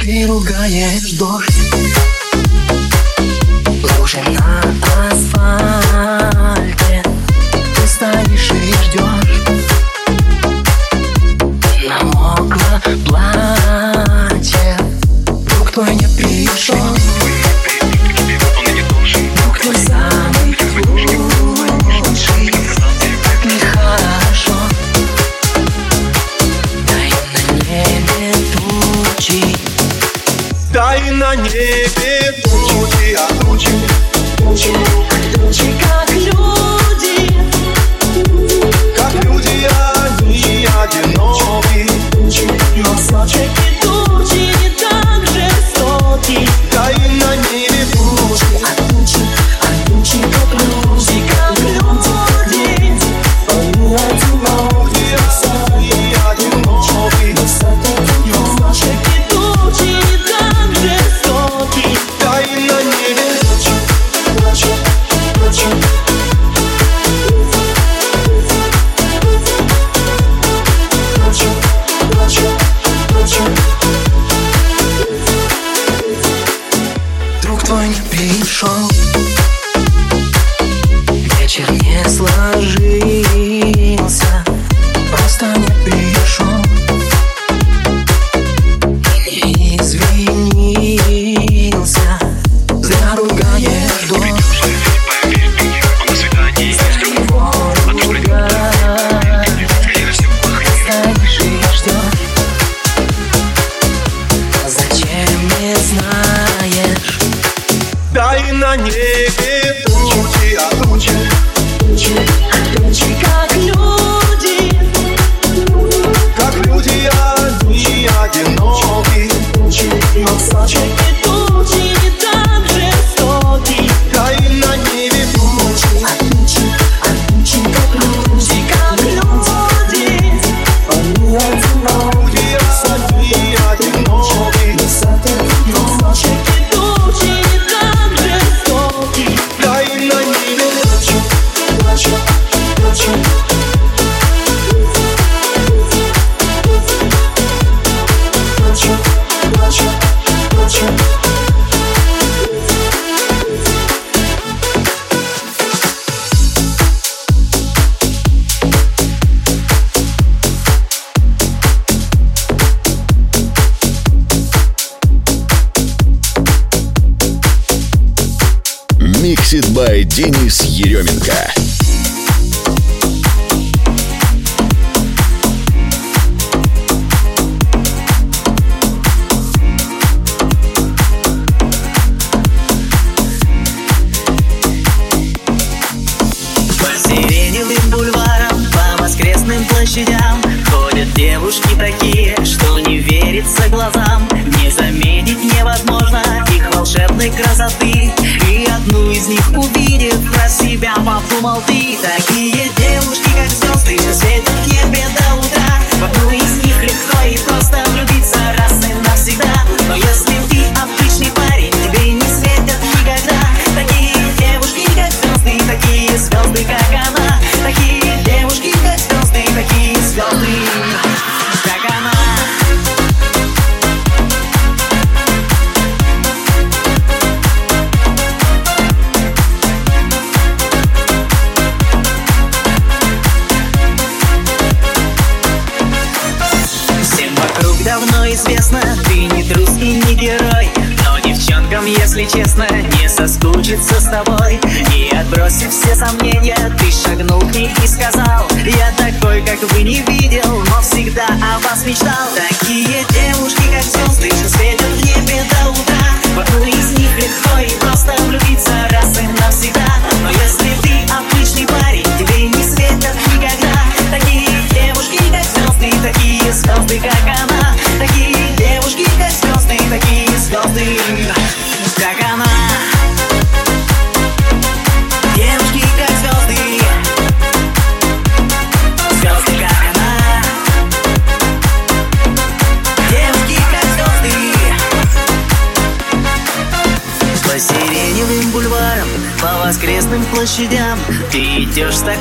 Ты ругаешь дождь. Лужи на асфальте Ты стоишь и ждешь Намокло платье Друг твой не пришел Music. них увидит про себя, подумал ты.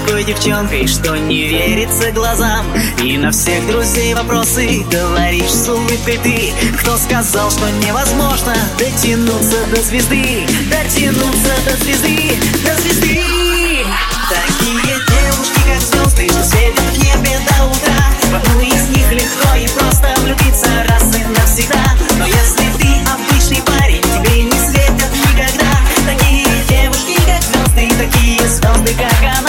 той девчонкой, что не верится глазам. И на всех друзей вопросы говоришь с улыбкой ты. Кто сказал, что невозможно дотянуться до звезды? Дотянуться до звезды, до звезды. Такие девушки, как звезды, что светят в небе до утра. В одну из них легко и просто влюбиться раз и навсегда. Но если ты обычный парень, тебе не светят никогда. Такие девушки, как звезды, такие звезды, как она.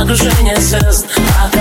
Окружение звезд, а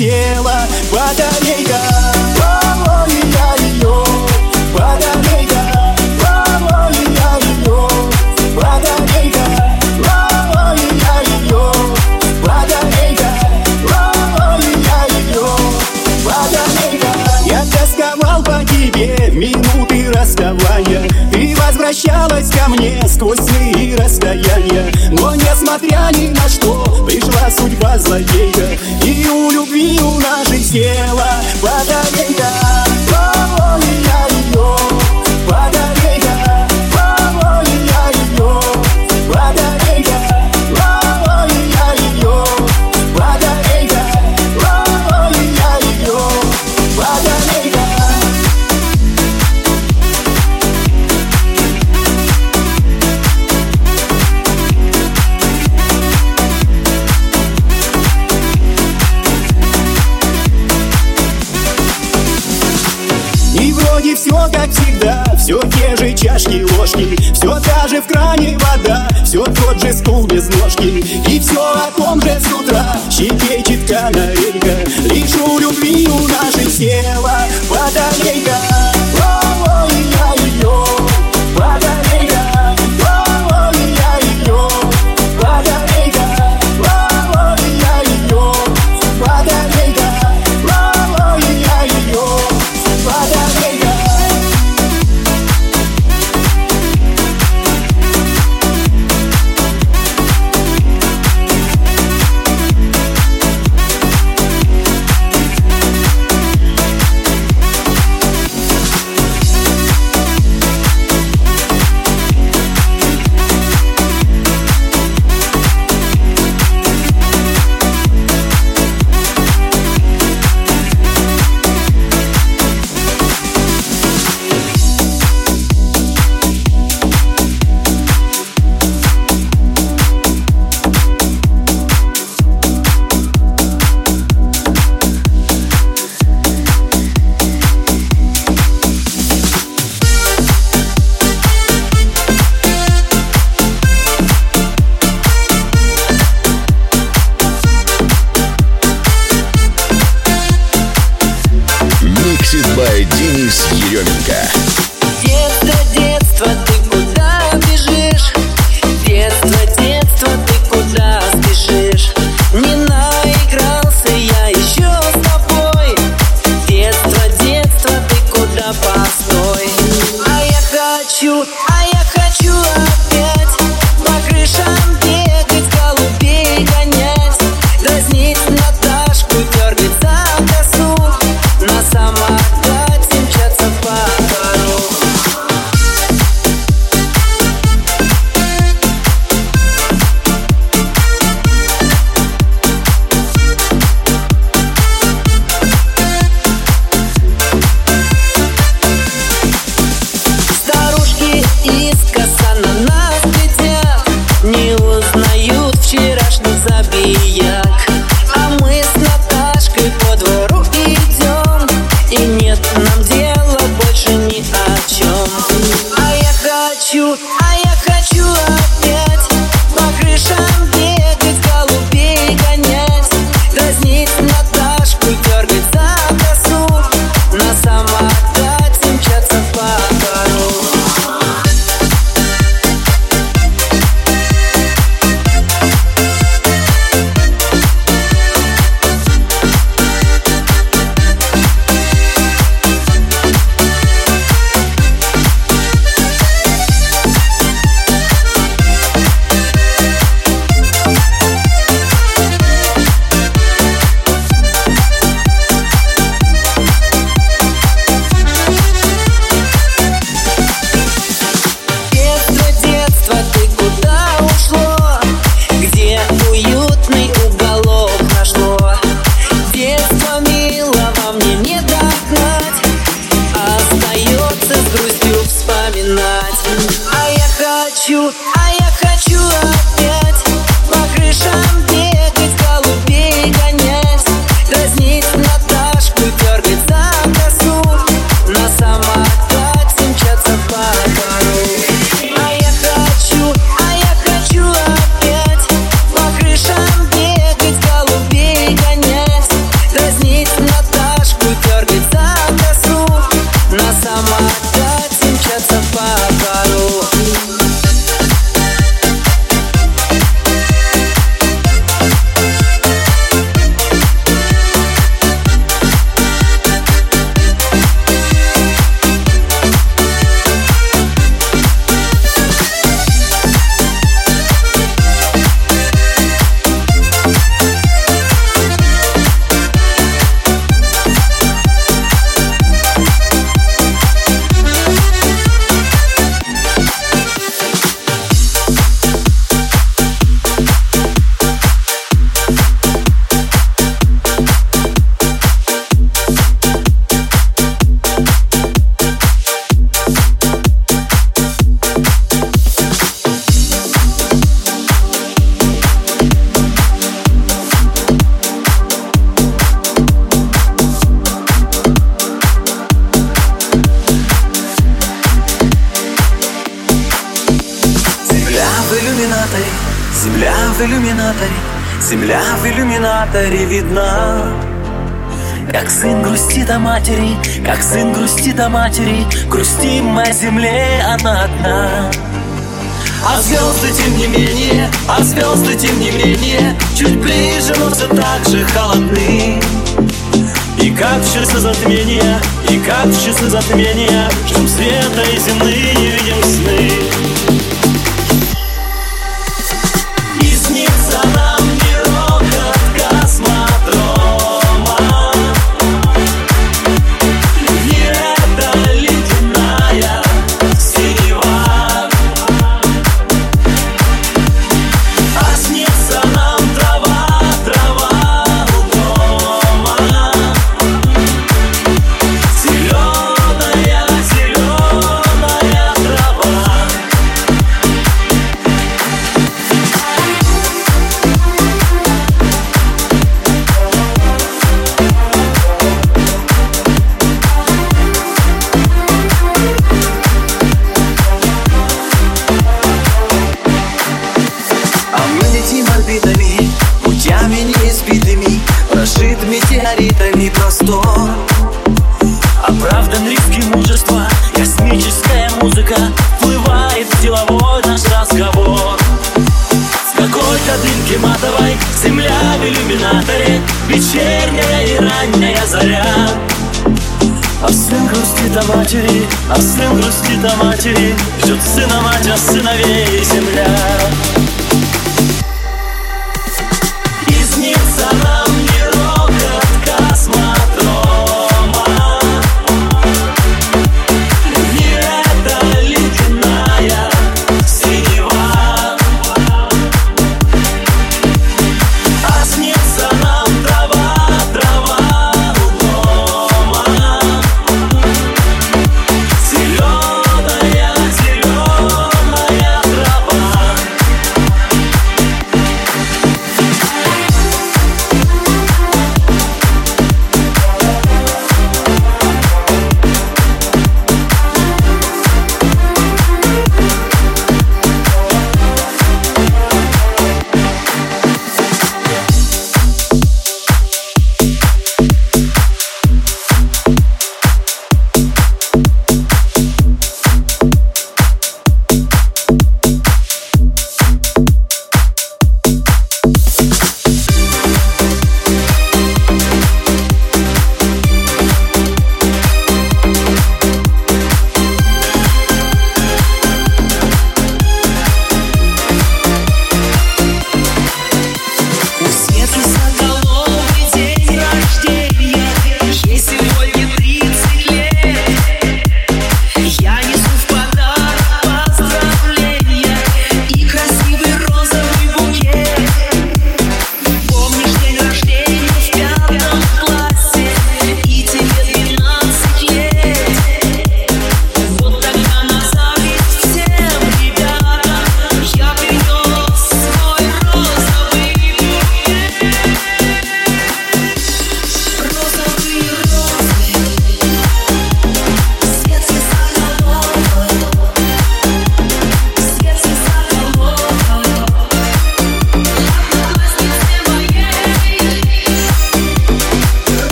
тело подари возвращалась ко мне сквозь сны и расстояния. Но несмотря ни на что, пришла судьба злодея. И у любви у нашей села батарейка О, я ее батарейка дорожки Все та же в кране вода Все тот же стул без ножки. И все о том же с утра Щекечет канарейка. Лишь у любви у наших села водолейка.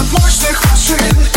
от мощных машин.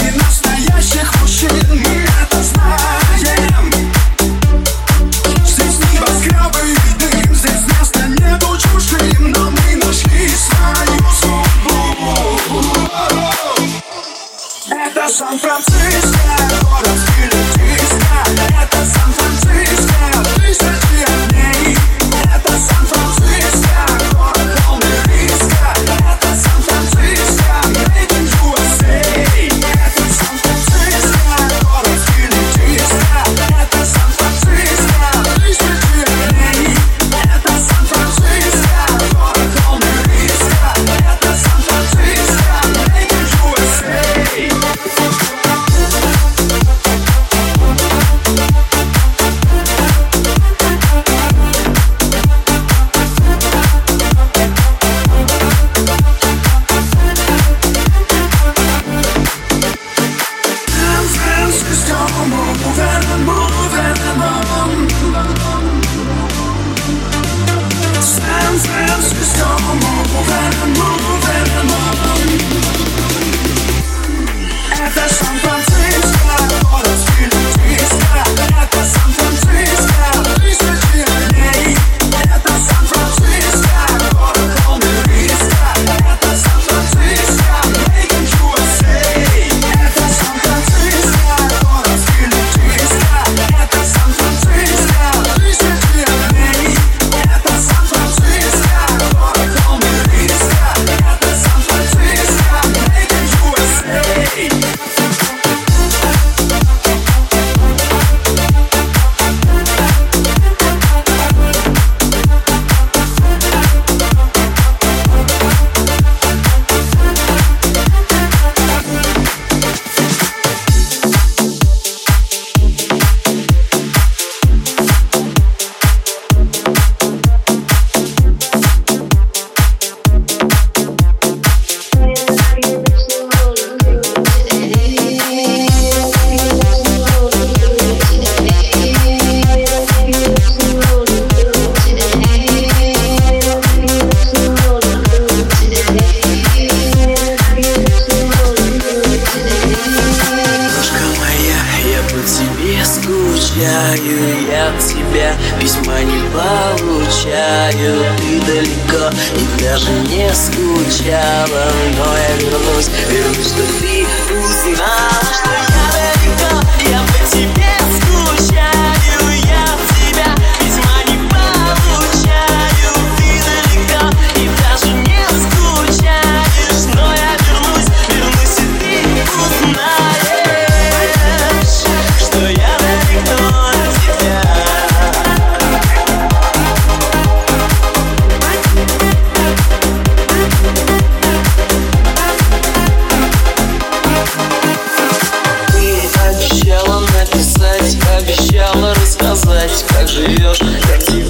Как живешь, как тебе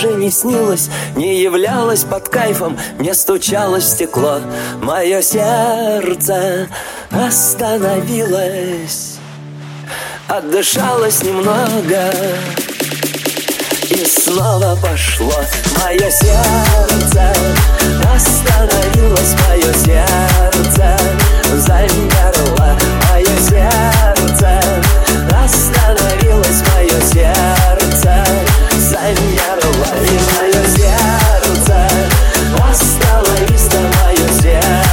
даже не снилось, не являлось под кайфом, не стучалось в стекло, мое сердце остановилось, отдышалось немного. И снова пошло мое сердце, остановилось мое сердце, замерло мое сердце, остановилось мое сердце замерло И мое сердце осталось, мое сердце.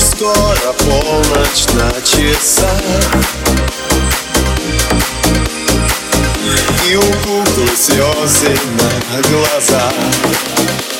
скоро полночь на часах И у куклы на глазах